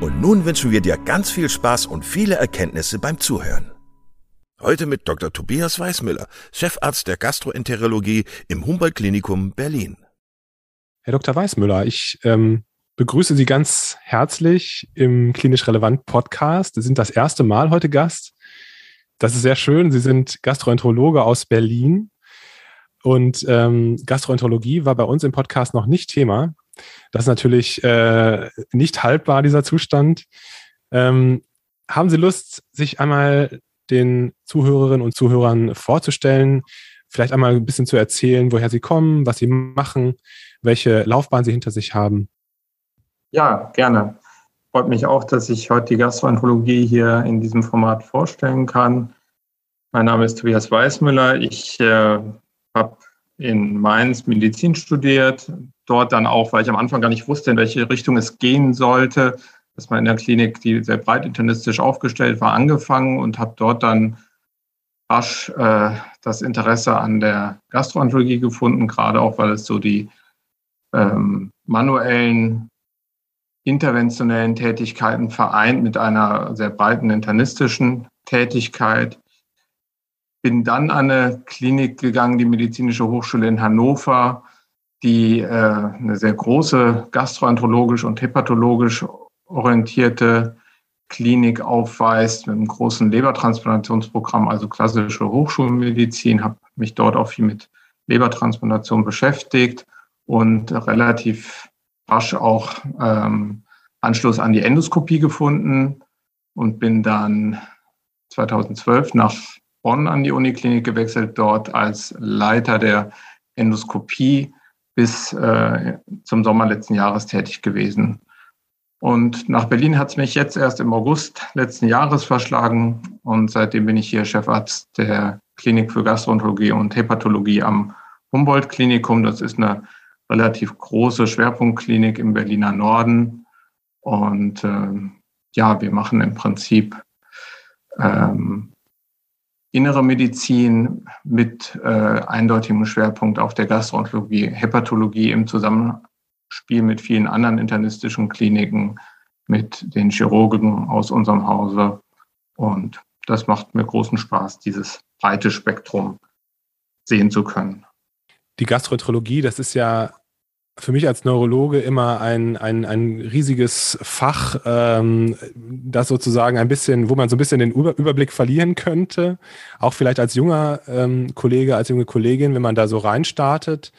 und nun wünschen wir dir ganz viel Spaß und viele Erkenntnisse beim Zuhören. Heute mit Dr. Tobias Weißmüller, Chefarzt der Gastroenterologie im Humboldt-Klinikum Berlin. Herr Dr. Weißmüller, ich ähm, begrüße Sie ganz herzlich im Klinisch Relevant Podcast. Sie sind das erste Mal heute Gast. Das ist sehr schön. Sie sind Gastroenterologe aus Berlin. Und ähm, Gastroenterologie war bei uns im Podcast noch nicht Thema. Das ist natürlich äh, nicht haltbar, dieser Zustand. Ähm, haben Sie Lust, sich einmal den Zuhörerinnen und Zuhörern vorzustellen, vielleicht einmal ein bisschen zu erzählen, woher Sie kommen, was Sie machen, welche Laufbahn Sie hinter sich haben? Ja, gerne. Freut mich auch, dass ich heute die Gastroenterologie hier in diesem Format vorstellen kann. Mein Name ist Tobias Weißmüller. Ich äh, habe in Mainz Medizin studiert, dort dann auch, weil ich am Anfang gar nicht wusste, in welche Richtung es gehen sollte, dass man in der Klinik, die sehr breit internistisch aufgestellt war, angefangen und habe dort dann rasch äh, das Interesse an der Gastroenterologie gefunden, gerade auch, weil es so die ähm, manuellen, interventionellen Tätigkeiten vereint mit einer sehr breiten internistischen Tätigkeit bin dann an eine Klinik gegangen, die Medizinische Hochschule in Hannover, die äh, eine sehr große gastroenterologisch und hepatologisch orientierte Klinik aufweist mit einem großen Lebertransplantationsprogramm, also klassische Hochschulmedizin, habe mich dort auch viel mit Lebertransplantation beschäftigt und relativ rasch auch ähm, Anschluss an die Endoskopie gefunden und bin dann 2012 nach Bonn an die Uniklinik gewechselt, dort als Leiter der Endoskopie bis äh, zum Sommer letzten Jahres tätig gewesen. Und nach Berlin hat es mich jetzt erst im August letzten Jahres verschlagen und seitdem bin ich hier Chefarzt der Klinik für Gastroenterologie und Hepatologie am Humboldt-Klinikum. Das ist eine relativ große Schwerpunktklinik im Berliner Norden. Und äh, ja, wir machen im Prinzip ähm, innere Medizin mit äh, eindeutigem Schwerpunkt auf der Gastroenterologie, Hepatologie im Zusammenspiel mit vielen anderen internistischen Kliniken, mit den Chirurgen aus unserem Hause. Und das macht mir großen Spaß, dieses breite Spektrum sehen zu können. Die Gastroenterologie, das ist ja für mich als Neurologe immer ein, ein, ein riesiges Fach, ähm, das sozusagen ein bisschen, wo man so ein bisschen den Überblick verlieren könnte. Auch vielleicht als junger ähm, Kollege, als junge Kollegin, wenn man da so reinstartet.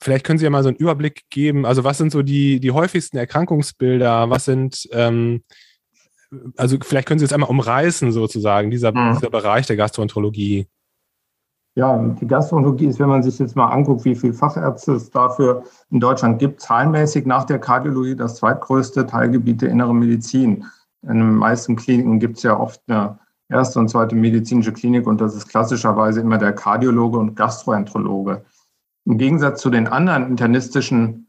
Vielleicht können Sie ja mal so einen Überblick geben. Also was sind so die, die häufigsten Erkrankungsbilder? Was sind, ähm, also vielleicht können Sie es einmal umreißen sozusagen, dieser, mhm. dieser Bereich der Gastroenterologie. Ja, die Gastroenterologie ist, wenn man sich jetzt mal anguckt, wie viele Fachärzte es dafür in Deutschland gibt, zahlenmäßig nach der Kardiologie das zweitgrößte Teilgebiet der inneren Medizin. In den meisten Kliniken gibt es ja oft eine erste und zweite medizinische Klinik und das ist klassischerweise immer der Kardiologe und Gastroenterologe. Im Gegensatz zu den anderen internistischen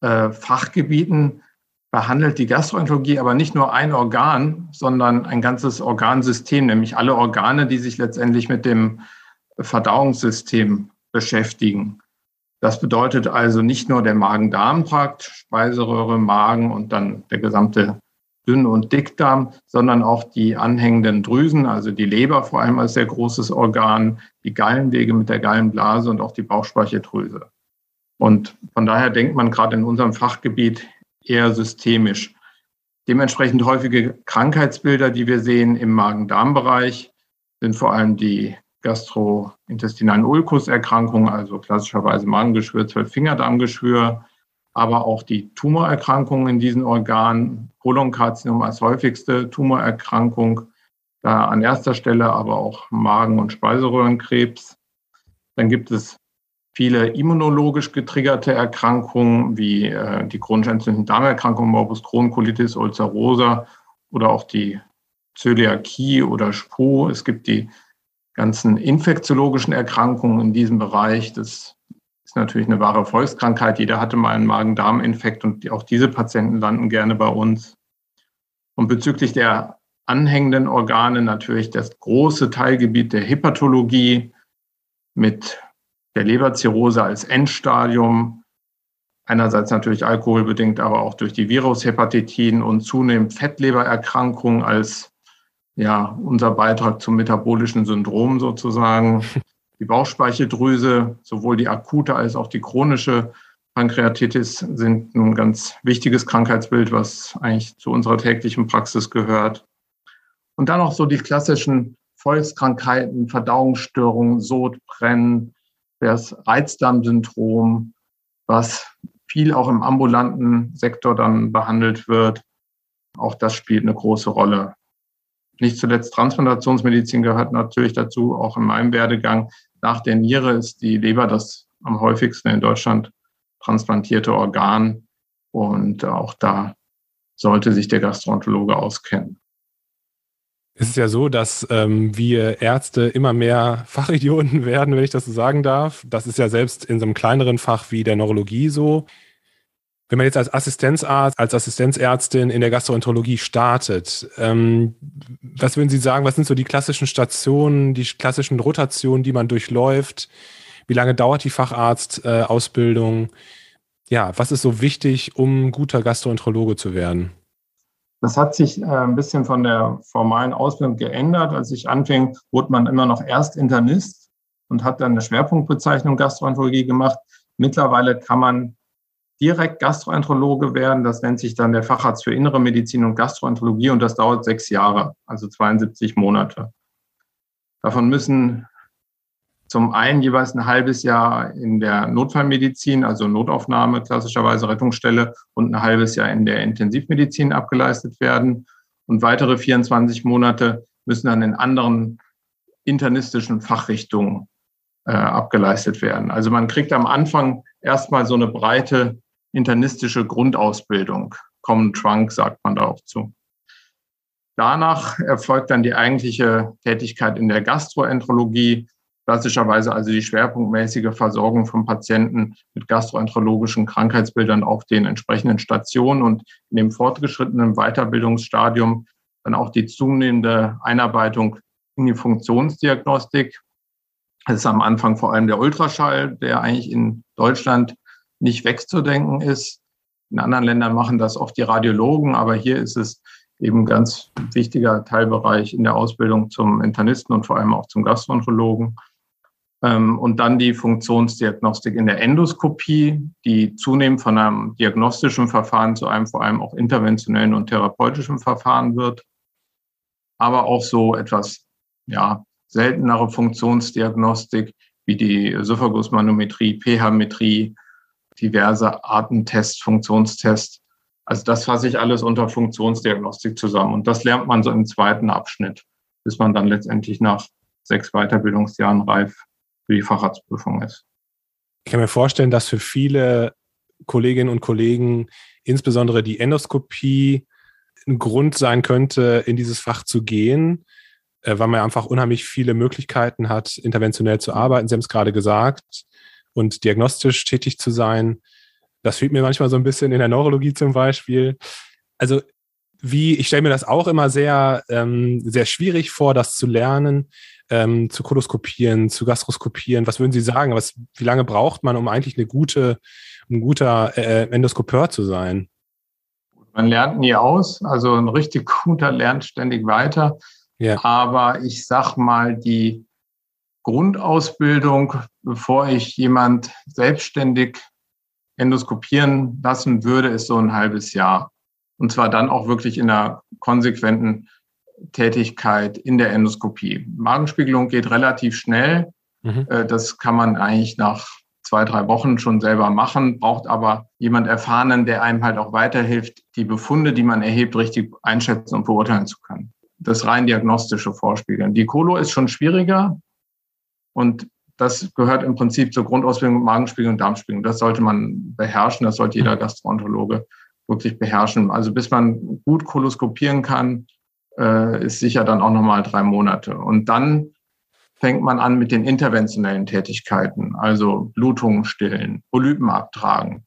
äh, Fachgebieten behandelt die Gastroenterologie aber nicht nur ein Organ, sondern ein ganzes Organsystem, nämlich alle Organe, die sich letztendlich mit dem Verdauungssystem beschäftigen. Das bedeutet also nicht nur der Magen-Darm-Trakt, Speiseröhre, Magen und dann der gesamte Dünn- und Dickdarm, sondern auch die anhängenden Drüsen, also die Leber vor allem als sehr großes Organ, die Gallenwege mit der Gallenblase und auch die Bauchspeicheldrüse. Und von daher denkt man gerade in unserem Fachgebiet eher systemisch. Dementsprechend häufige Krankheitsbilder, die wir sehen im Magen-Darm-Bereich, sind vor allem die gastrointestinalen Ulkuserkrankungen, also klassischerweise Magengeschwür, Zwölffingerdarmgeschwür, aber auch die Tumorerkrankungen in diesen Organen, Kolonkarzinom als häufigste Tumorerkrankung, da an erster Stelle aber auch Magen- und Speiseröhrenkrebs. Dann gibt es viele immunologisch getriggerte Erkrankungen wie äh, die chronisch entzündliche Darmerkrankung, Morbus Crohn, Colitis ulcerosa oder auch die Zöliakie oder SPO. Es gibt die ganzen infektiologischen Erkrankungen in diesem Bereich. Das ist natürlich eine wahre Volkskrankheit. Jeder hatte mal einen Magen-Darm-Infekt und auch diese Patienten landen gerne bei uns. Und bezüglich der anhängenden Organe natürlich das große Teilgebiet der Hepatologie mit der Leberzirrhose als Endstadium. Einerseits natürlich alkoholbedingt, aber auch durch die Virushepatitin und zunehmend Fettlebererkrankungen als ja, unser Beitrag zum metabolischen Syndrom sozusagen. Die Bauchspeicheldrüse, sowohl die akute als auch die chronische Pankreatitis sind ein ganz wichtiges Krankheitsbild, was eigentlich zu unserer täglichen Praxis gehört. Und dann auch so die klassischen Volkskrankheiten, Verdauungsstörungen, Sodbrennen, das Reizdarmsyndrom, was viel auch im ambulanten Sektor dann behandelt wird. Auch das spielt eine große Rolle. Nicht zuletzt Transplantationsmedizin gehört natürlich dazu, auch in meinem Werdegang. Nach der Niere ist die Leber das am häufigsten in Deutschland transplantierte Organ. Und auch da sollte sich der Gastroenterologe auskennen. Es ist ja so, dass ähm, wir Ärzte immer mehr Fachidioten werden, wenn ich das so sagen darf. Das ist ja selbst in so einem kleineren Fach wie der Neurologie so. Wenn man jetzt als Assistenzarzt, als Assistenzärztin in der Gastroenterologie startet, ähm, was würden Sie sagen, was sind so die klassischen Stationen, die klassischen Rotationen, die man durchläuft? Wie lange dauert die Facharztausbildung? Äh, ja, was ist so wichtig, um guter Gastroenterologe zu werden? Das hat sich äh, ein bisschen von der formalen Ausbildung geändert. Als ich anfing, wurde man immer noch erst Internist und hat dann eine Schwerpunktbezeichnung Gastroenterologie gemacht. Mittlerweile kann man direkt Gastroenterologe werden. Das nennt sich dann der Facharzt für Innere Medizin und Gastroenterologie und das dauert sechs Jahre, also 72 Monate. Davon müssen zum einen jeweils ein halbes Jahr in der Notfallmedizin, also Notaufnahme, klassischerweise Rettungsstelle und ein halbes Jahr in der Intensivmedizin abgeleistet werden. Und weitere 24 Monate müssen dann in anderen internistischen Fachrichtungen äh, abgeleistet werden. Also man kriegt am Anfang erstmal so eine breite internistische Grundausbildung. Common Trunk sagt man da auch zu. Danach erfolgt dann die eigentliche Tätigkeit in der Gastroenterologie, klassischerweise also die schwerpunktmäßige Versorgung von Patienten mit gastroenterologischen Krankheitsbildern auf den entsprechenden Stationen und in dem fortgeschrittenen Weiterbildungsstadium dann auch die zunehmende Einarbeitung in die Funktionsdiagnostik. Das ist am Anfang vor allem der Ultraschall, der eigentlich in Deutschland nicht wegzudenken ist. In anderen Ländern machen das oft die Radiologen, aber hier ist es eben ganz wichtiger Teilbereich in der Ausbildung zum Internisten und vor allem auch zum Gastroenterologen. Ähm, und dann die Funktionsdiagnostik in der Endoskopie, die zunehmend von einem diagnostischen Verfahren zu einem vor allem auch interventionellen und therapeutischen Verfahren wird. Aber auch so etwas, ja, seltenere Funktionsdiagnostik wie die Syphagusmanometrie, pH-Metrie, diverse Artentests, Funktionstests. Also das fasse ich alles unter Funktionsdiagnostik zusammen. Und das lernt man so im zweiten Abschnitt, bis man dann letztendlich nach sechs Weiterbildungsjahren reif für die Facharztprüfung ist. Ich kann mir vorstellen, dass für viele Kolleginnen und Kollegen insbesondere die Endoskopie ein Grund sein könnte, in dieses Fach zu gehen, äh, weil man einfach unheimlich viele Möglichkeiten hat, interventionell zu arbeiten. Sie haben es gerade gesagt, und diagnostisch tätig zu sein. Das fehlt mir manchmal so ein bisschen in der Neurologie zum Beispiel. Also wie, ich stelle mir das auch immer sehr, ähm, sehr schwierig vor, das zu lernen. ähm, zu koloskopieren, zu gastroskopieren? Was würden Sie sagen? Was, wie lange braucht man, um eigentlich eine gute, ein guter äh, Endoskopeur zu sein? Man lernt nie aus. Also ein richtig guter lernt ständig weiter. Ja. Aber ich sag mal, die Grundausbildung, bevor ich jemand selbstständig endoskopieren lassen würde, ist so ein halbes Jahr. Und zwar dann auch wirklich in einer konsequenten Tätigkeit in der Endoskopie. Magenspiegelung geht relativ schnell. Mhm. Äh, das kann man eigentlich nach zwei, drei Wochen schon selber machen, braucht aber jemand Erfahrenen, der einem halt auch weiterhilft, die Befunde, die man erhebt, richtig einschätzen und beurteilen zu können. Das rein diagnostische Vorspiegeln. Die Kolo ist schon schwieriger und das gehört im Prinzip zur Grundausbildung Magenspiegelung und Darmspiegelung. Das sollte man beherrschen, das sollte jeder mhm. Gastroenterologe wirklich beherrschen. Also bis man gut koloskopieren kann, äh, ist sicher dann auch nochmal drei Monate. Und dann fängt man an mit den interventionellen Tätigkeiten, also Blutungen stillen, Polypen abtragen.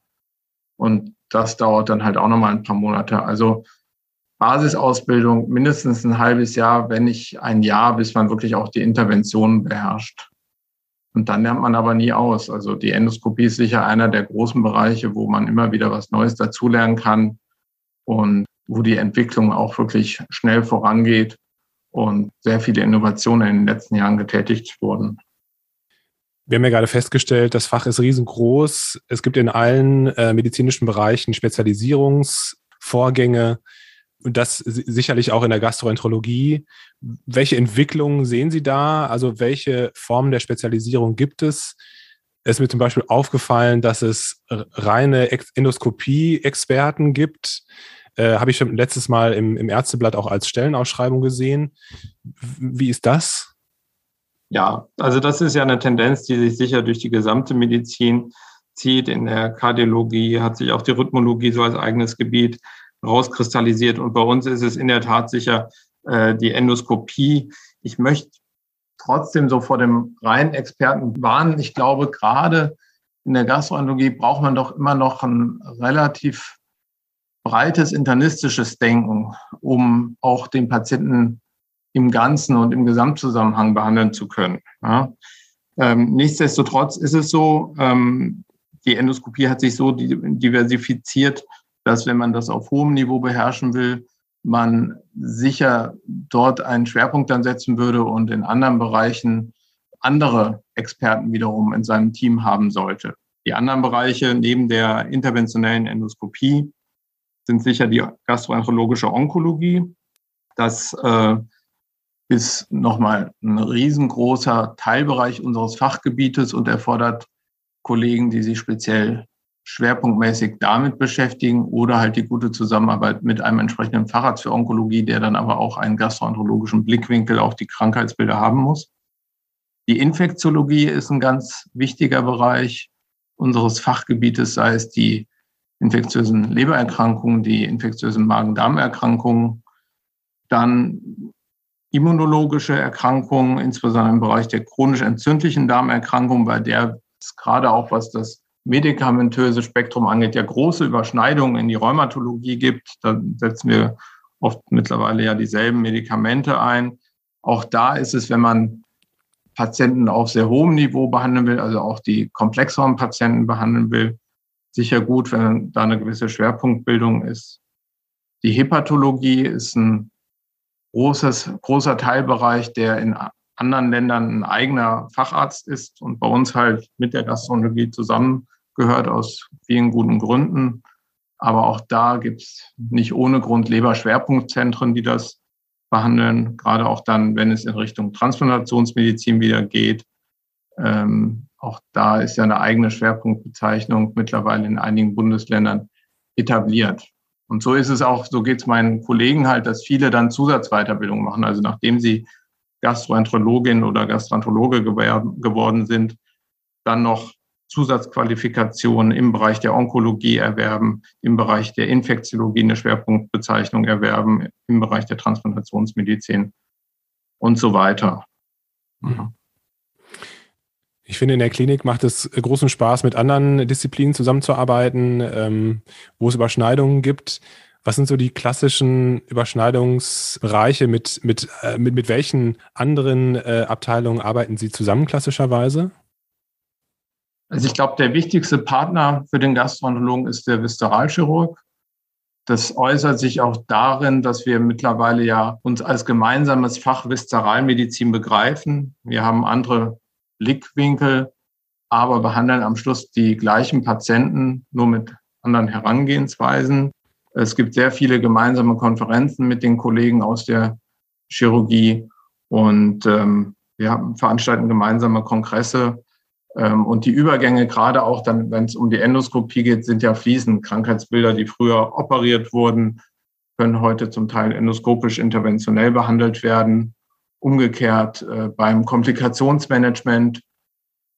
Und das dauert dann halt auch nochmal ein paar Monate. Also Basisausbildung mindestens ein halbes Jahr, wenn nicht ein Jahr, bis man wirklich auch die Interventionen beherrscht. Und dann lernt man aber nie aus. Also die Endoskopie ist sicher einer der großen Bereiche, wo man immer wieder was Neues dazulernen kann und wo die Entwicklung auch wirklich schnell vorangeht und sehr viele Innovationen in den letzten Jahren getätigt wurden. Wir haben ja gerade festgestellt, das Fach ist riesengroß. Es gibt in allen äh, medizinischen Bereichen Spezialisierungsvorgänge und das sicherlich auch in der Gastroenterologie. Welche Entwicklungen sehen Sie da? Also welche Formen der Spezialisierung gibt es? Es ist mir zum Beispiel aufgefallen, dass es reine Endoskopie-Experten gibt. Äh, Habe ich schon letztes Mal im, im Ärzteblatt auch als Stellenausschreibung gesehen. Wie ist das? Ja, also das ist ja eine Tendenz, die sich sicher durch die gesamte Medizin zieht. In der Kardiologie hat sich auch die Rhythmologie so als eigenes Gebiet rauskristallisiert. Und bei uns ist es in der Tat sicher äh, die Endoskopie. Ich möchte trotzdem so vor dem reinen Experten warnen. Ich glaube, gerade in der Gastroenterologie braucht man doch immer noch ein relativ breites internistisches Denken, um auch den Patienten im Ganzen und im Gesamtzusammenhang behandeln zu können. Ja. Ähm, nichtsdestotrotz ist es so, ähm, die Endoskopie hat sich so diversifiziert, dass wenn man das auf hohem Niveau beherrschen will, man sicher dort einen Schwerpunkt dann setzen würde und in anderen Bereichen andere Experten wiederum in seinem Team haben sollte. Die anderen Bereiche neben der interventionellen Endoskopie sind sicher die gastroenterologische Onkologie. Das äh, ist nochmal ein riesengroßer Teilbereich unseres Fachgebietes und erfordert Kollegen, die sich speziell schwerpunktmäßig damit beschäftigen oder halt die gute Zusammenarbeit mit einem entsprechenden Facharzt für Onkologie, der dann aber auch einen gastroenterologischen Blickwinkel auf die Krankheitsbilder haben muss. Die Infektiologie ist ein ganz wichtiger Bereich unseres Fachgebietes, sei es die infektiösen Lebererkrankungen, die infektiösen Magen-Darm-Erkrankungen, dann immunologische Erkrankungen, insbesondere im Bereich der chronisch entzündlichen Darmerkrankungen, bei der es gerade auch was das medikamentöse Spektrum angeht, ja große Überschneidungen in die Rheumatologie gibt. Da setzen wir oft mittlerweile ja dieselben Medikamente ein. Auch da ist es, wenn man Patienten auf sehr hohem Niveau behandeln will, also auch die komplexeren Patienten behandeln will, sicher gut, wenn da eine gewisse Schwerpunktbildung ist. Die Hepatologie ist ein großes, großer Teilbereich, der in anderen Ländern ein eigener Facharzt ist und bei uns halt mit der Gastronomie zusammengehört aus vielen guten Gründen. Aber auch da gibt es nicht ohne Grund Leberschwerpunktzentren, die das behandeln, gerade auch dann, wenn es in Richtung Transplantationsmedizin wieder geht. Ähm, auch da ist ja eine eigene Schwerpunktbezeichnung mittlerweile in einigen Bundesländern etabliert. Und so ist es auch, so geht es meinen Kollegen halt, dass viele dann Zusatzweiterbildung machen. Also nachdem sie Gastroenterologin oder Gastroenterologe geworden sind, dann noch Zusatzqualifikationen im Bereich der Onkologie erwerben, im Bereich der Infektiologie eine Schwerpunktbezeichnung erwerben, im Bereich der Transplantationsmedizin und so weiter. Mhm. Ich finde, in der Klinik macht es großen Spaß, mit anderen Disziplinen zusammenzuarbeiten, ähm, wo es Überschneidungen gibt. Was sind so die klassischen Überschneidungsbereiche? Mit, mit, äh, mit, mit welchen anderen äh, Abteilungen arbeiten Sie zusammen klassischerweise? Also ich glaube, der wichtigste Partner für den Gastroenterologen ist der Viszeralchirurg. Das äußert sich auch darin, dass wir mittlerweile ja uns als gemeinsames Fach Viszeralmedizin begreifen. Wir haben andere Blickwinkel, aber behandeln am Schluss die gleichen Patienten, nur mit anderen Herangehensweisen. Es gibt sehr viele gemeinsame Konferenzen mit den Kollegen aus der Chirurgie und ähm, wir veranstalten gemeinsame Kongresse. Ähm, und die Übergänge, gerade auch dann, wenn es um die Endoskopie geht, sind ja fließend. Krankheitsbilder, die früher operiert wurden, können heute zum Teil endoskopisch interventionell behandelt werden. Umgekehrt äh, beim Komplikationsmanagement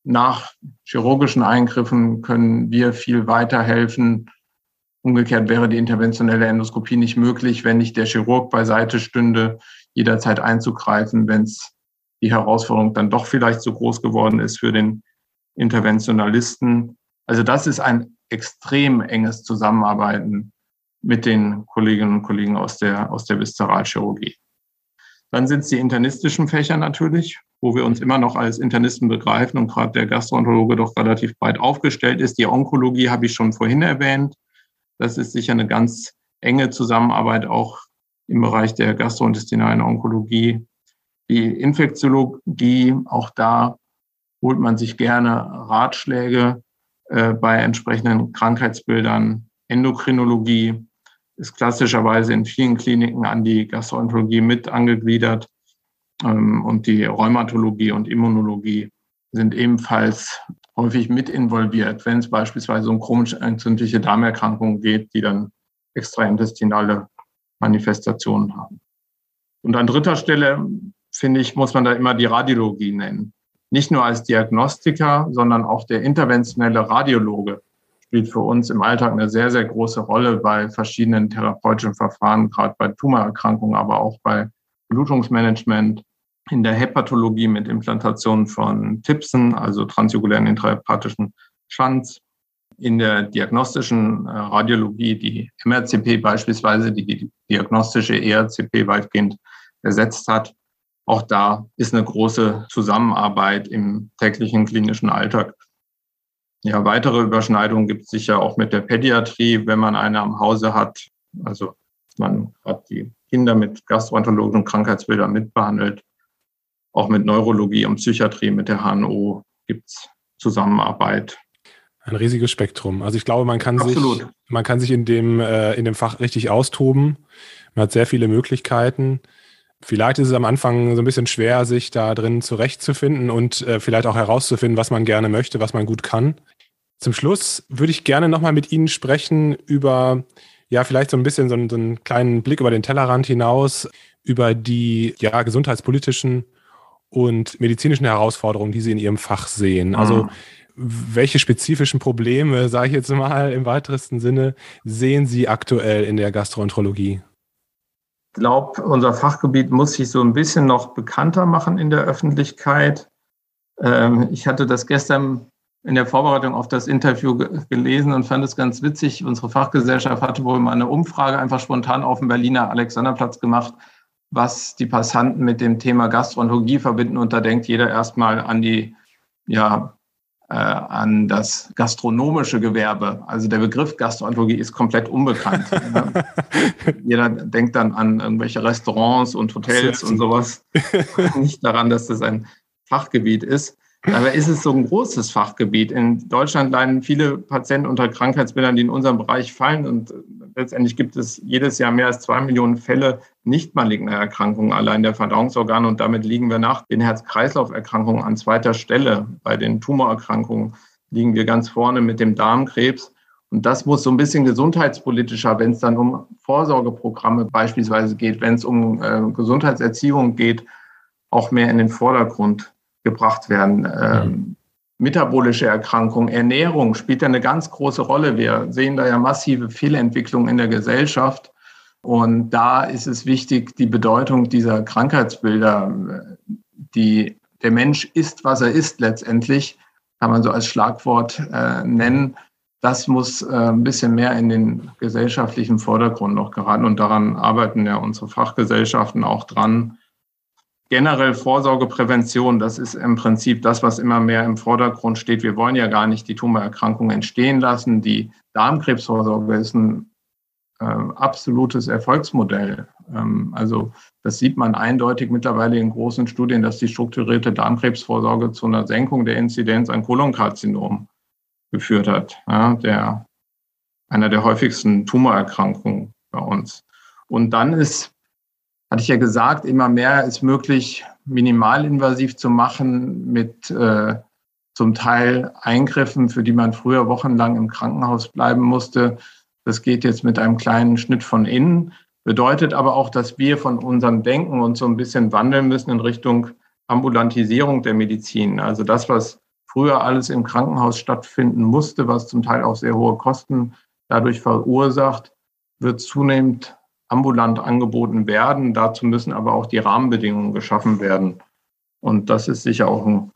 nach chirurgischen Eingriffen können wir viel weiterhelfen, Umgekehrt wäre die interventionelle Endoskopie nicht möglich, wenn nicht der Chirurg beiseite stünde, jederzeit einzugreifen, wenn es die Herausforderung dann doch vielleicht so groß geworden ist für den Interventionalisten. Also das ist ein extrem enges Zusammenarbeiten mit den Kolleginnen und Kollegen aus der, aus der Viszeralchirurgie. Dann sind es die internistischen Fächer natürlich, wo wir uns immer noch als Internisten begreifen und gerade der Gastroenterologe doch relativ breit aufgestellt ist. Die Onkologie habe ich schon vorhin erwähnt. Das ist sicher eine ganz enge Zusammenarbeit auch im Bereich der gastrointestinalen Onkologie. Die Infektiologie, auch da holt man sich gerne Ratschläge äh, bei entsprechenden Krankheitsbildern. Endokrinologie ist klassischerweise in vielen Kliniken an die Gastroenterologie mit angegliedert. Ähm, und die Rheumatologie und Immunologie sind ebenfalls häufig mit involviert, wenn es beispielsweise um chronisch entzündliche Darmerkrankungen geht, die dann extraintestinale Manifestationen haben. Und an dritter Stelle, finde ich, muss man da immer die Radiologie nennen. Nicht nur als Diagnostiker, sondern auch der interventionelle Radiologe spielt für uns im Alltag eine sehr, sehr große Rolle bei verschiedenen therapeutischen Verfahren, gerade bei Tumorerkrankungen, aber auch bei Blutungsmanagement, in der Hepatologie mit Implantation von Tipsen, also transjugulären intrahepatischen Schanz, in der diagnostischen äh, Radiologie die MRCP beispielsweise, die die diagnostische ERCP weitgehend ersetzt hat. Auch da ist eine große Zusammenarbeit im täglichen klinischen Alltag. Ja, weitere Überschneidungen gibt es sicher auch mit der Pädiatrie, wenn man eine am Hause hat. Also man hat die Kinder mit gastroenterologischen Krankheitsbildern mitbehandelt auch mit Neurologie und Psychiatrie, mit der HNO gibt es Zusammenarbeit. Ein riesiges Spektrum. Also ich glaube, man kann Absolut. sich, man kann sich in dem, äh, in dem Fach richtig austoben. Man hat sehr viele Möglichkeiten. Vielleicht ist es am Anfang so ein bisschen schwer, sich da drin zurechtzufinden und äh, vielleicht auch herauszufinden, was man gerne möchte, was man gut kann. Zum Schluss würde ich gerne nochmal mit Ihnen sprechen über, ja, vielleicht so ein bisschen so, so einen kleinen Blick über den Tellerrand hinaus, über die ja, gesundheitspolitischen und medizinischen Herausforderungen, die Sie in Ihrem Fach sehen. Also mhm. welche spezifischen Probleme, sage ich jetzt mal im weitesten Sinne, sehen Sie aktuell in der Gastroenterologie? Ich glaube, unser Fachgebiet muss sich so ein bisschen noch bekannter machen in der Öffentlichkeit. Ähm, ich hatte das gestern in der Vorbereitung auf das Interview gelesen und fand es ganz witzig. Unsere Fachgesellschaft hatte wohl mal eine Umfrage einfach spontan auf dem Berliner Alexanderplatz gemacht, was die Passanten mit dem Thema Gastroenterologie verbinden. Und da denkt jeder erstmal an die, ja, äh, an das gastronomische Gewerbe. Also der Begriff Gastroenterologie ist komplett unbekannt. jeder denkt dann an irgendwelche Restaurants und Hotels und sowas. Nicht daran, dass das ein Fachgebiet ist. Dabei ist es so ein großes Fachgebiet. In Deutschland leiden viele Patienten unter Krankheitsbildern, die in unserem Bereich fallen. Und letztendlich gibt es jedes Jahr mehr als zwei Millionen Fälle nicht maligner Erkrankungen allein der Verdauungsorgane. Und damit liegen wir nach den Herz-Kreislauf-Erkrankungen an zweiter Stelle. Bei den Tumorerkrankungen liegen wir ganz vorne mit dem Darmkrebs. Und das muss so ein bisschen gesundheitspolitischer, wenn es dann um Vorsorgeprogramme beispielsweise geht, wenn es um äh, Gesundheitserziehung geht, auch mehr in den Vordergrund gebracht werden. Ähm, metabolische Erkrankungen, Ernährung spielt ja eine ganz große Rolle. Wir sehen da ja massive Fehlentwicklungen in der Gesellschaft. Und da ist es wichtig, die Bedeutung dieser Krankheitsbilder, die der Mensch ist, was er ist letztendlich, kann man so als Schlagwort äh, nennen, das muss äh, ein bisschen mehr in den gesellschaftlichen Vordergrund noch geraten. Und daran arbeiten ja unsere Fachgesellschaften auch dran. Generell Vorsorgeprävention, das ist im Prinzip das, was immer mehr im Vordergrund steht. Wir wollen ja gar nicht die Tumorerkrankung entstehen lassen. Die Darmkrebsvorsorge ist ein äh, absolutes Erfolgsmodell. Ähm, also das sieht man eindeutig mittlerweile in großen Studien, dass die strukturierte Darmkrebsvorsorge zu einer Senkung der Inzidenz an Kolonkarzinom geführt hat, ja, der, einer der häufigsten Tumorerkrankungen bei uns. Und dann ist, hatte ich ja gesagt, immer mehr ist möglich, minimalinvasiv zu machen mit äh, zum Teil Eingriffen, für die man früher wochenlang im Krankenhaus bleiben musste. Das geht jetzt mit einem kleinen Schnitt von innen, bedeutet aber auch, dass wir von unserem Denken uns so ein bisschen wandeln müssen in Richtung Ambulantisierung der Medizin. Also das, was früher alles im Krankenhaus stattfinden musste, was zum Teil auch sehr hohe Kosten dadurch verursacht, wird zunehmend ambulant angeboten werden. Dazu müssen aber auch die Rahmenbedingungen geschaffen werden. Und das ist sicher auch ein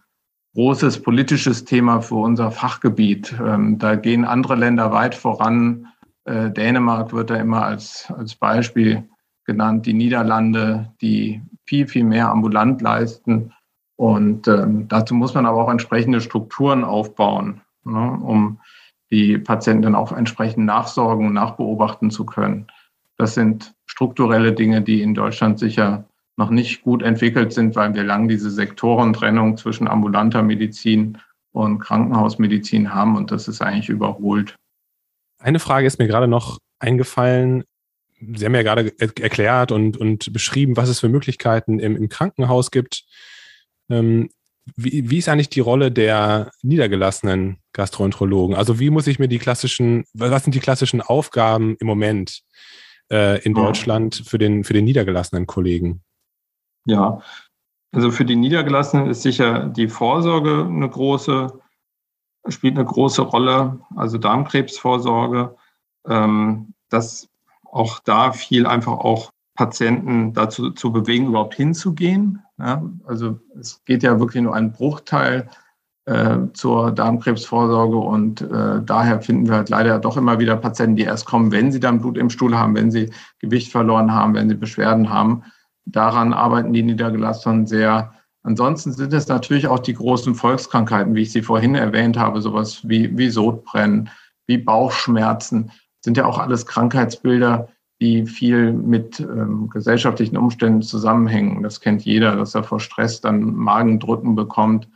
großes politisches Thema für unser Fachgebiet. Ähm, da gehen andere Länder weit voran. Äh, Dänemark wird da immer als, als Beispiel genannt, die Niederlande, die viel, viel mehr ambulant leisten. Und ähm, dazu muss man aber auch entsprechende Strukturen aufbauen, ne, um die Patienten auch entsprechend nachsorgen und nachbeobachten zu können. Das sind strukturelle Dinge, die in Deutschland sicher noch nicht gut entwickelt sind, weil wir lang diese Sektorentrennung zwischen ambulanter Medizin und Krankenhausmedizin haben und das ist eigentlich überholt. Eine Frage ist mir gerade noch eingefallen. Sie haben ja gerade erklärt und, und beschrieben, was es für Möglichkeiten im, im Krankenhaus gibt. Ähm, wie, wie ist eigentlich die Rolle der niedergelassenen Gastroenterologen? Also wie muss ich mir die klassischen, was sind die klassischen Aufgaben im Moment äh, in Deutschland für den, für den niedergelassenen Kollegen? Ja, also für die Niedergelassenen ist sicher die Vorsorge eine große, spielt eine große Rolle, also Darmkrebsvorsorge. Ähm, dass auch da viel einfach auch Patienten dazu zu bewegen, überhaupt hinzugehen. Ja, also es geht ja wirklich nur ein Bruchteil zur Darmkrebsvorsorge und äh, daher finden wir halt leider doch immer wieder Patienten, die erst kommen, wenn sie dann Blut im Stuhl haben, wenn sie Gewicht verloren haben, wenn sie Beschwerden haben. Daran arbeiten die Niedergelassenen sehr. Ansonsten sind es natürlich auch die großen Volkskrankheiten, wie ich sie vorhin erwähnt habe, sowas wie, wie Sodbrennen, wie Bauchschmerzen, sind ja auch alles Krankheitsbilder, die viel mit ähm, gesellschaftlichen Umständen zusammenhängen. Das kennt jeder, dass er vor Stress dann Magendrücken bekommt.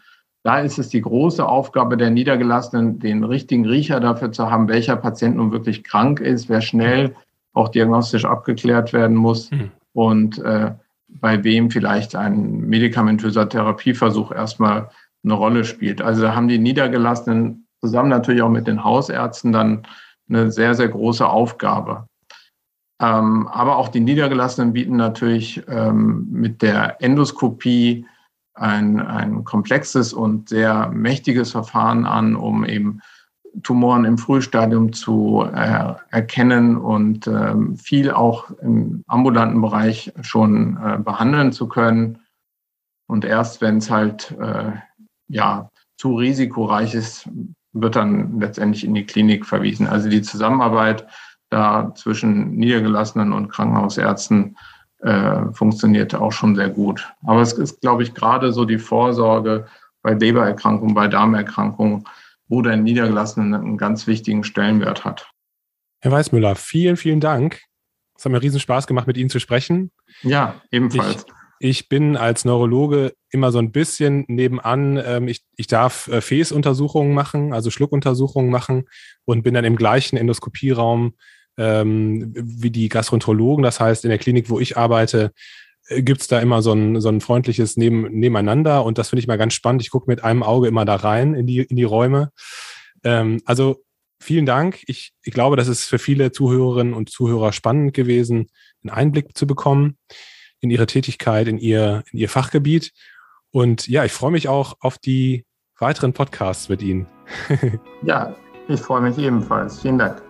Da ist es die große Aufgabe der Niedergelassenen, den richtigen Riecher dafür zu haben, welcher Patient nun wirklich krank ist, wer schnell auch diagnostisch abgeklärt werden muss mhm. und äh, bei wem vielleicht ein medikamentöser Therapieversuch erstmal eine Rolle spielt. Also da haben die Niedergelassenen zusammen natürlich auch mit den Hausärzten dann eine sehr, sehr große Aufgabe. Ähm, aber auch die Niedergelassenen bieten natürlich ähm, mit der Endoskopie ein, ein komplexes und sehr mächtiges Verfahren an, um eben Tumoren im Frühstadium zu äh, erkennen und ähm, viel auch im ambulanten Bereich schon äh, behandeln zu können. Und erst wenn es halt äh, ja, zu risikoreich ist, wird dann letztendlich in die Klinik verwiesen. Also die Zusammenarbeit da zwischen Niedergelassenen und Krankenhausärzten äh, funktioniert auch schon sehr gut. Aber es ist, glaube ich, gerade so die Vorsorge bei Lebererkrankungen, bei Darmerkrankungen, wo der Niedergelassene einen ganz wichtigen Stellenwert hat. Herr Weißmüller, vielen, vielen Dank. Es hat mir riesen Spaß gemacht, mit Ihnen zu sprechen. Ja, ebenfalls. Ich, ich bin als Neurologe immer so ein bisschen nebenan. Ähm, ich, ich darf äh, Fäßuntersuchungen machen, also Schluckuntersuchungen machen und bin dann im gleichen Endoskopieraum ähm, wie die Gastroenterologen. Das heißt, in der Klinik, wo ich arbeite, äh, gibt es da immer so ein, so ein freundliches Neben, Nebeneinander und das finde ich mal ganz spannend. Ich gucke mit einem Auge immer da rein in die, in die Räume. Ähm, also vielen Dank. Ich, ich glaube, das ist für viele Zuhörerinnen und Zuhörer spannend gewesen, einen Einblick zu bekommen in ihre Tätigkeit, in ihr, in ihr Fachgebiet. Und ja, ich freue mich auch auf die weiteren Podcasts mit Ihnen. ja, ich freue mich ebenfalls. Vielen Dank.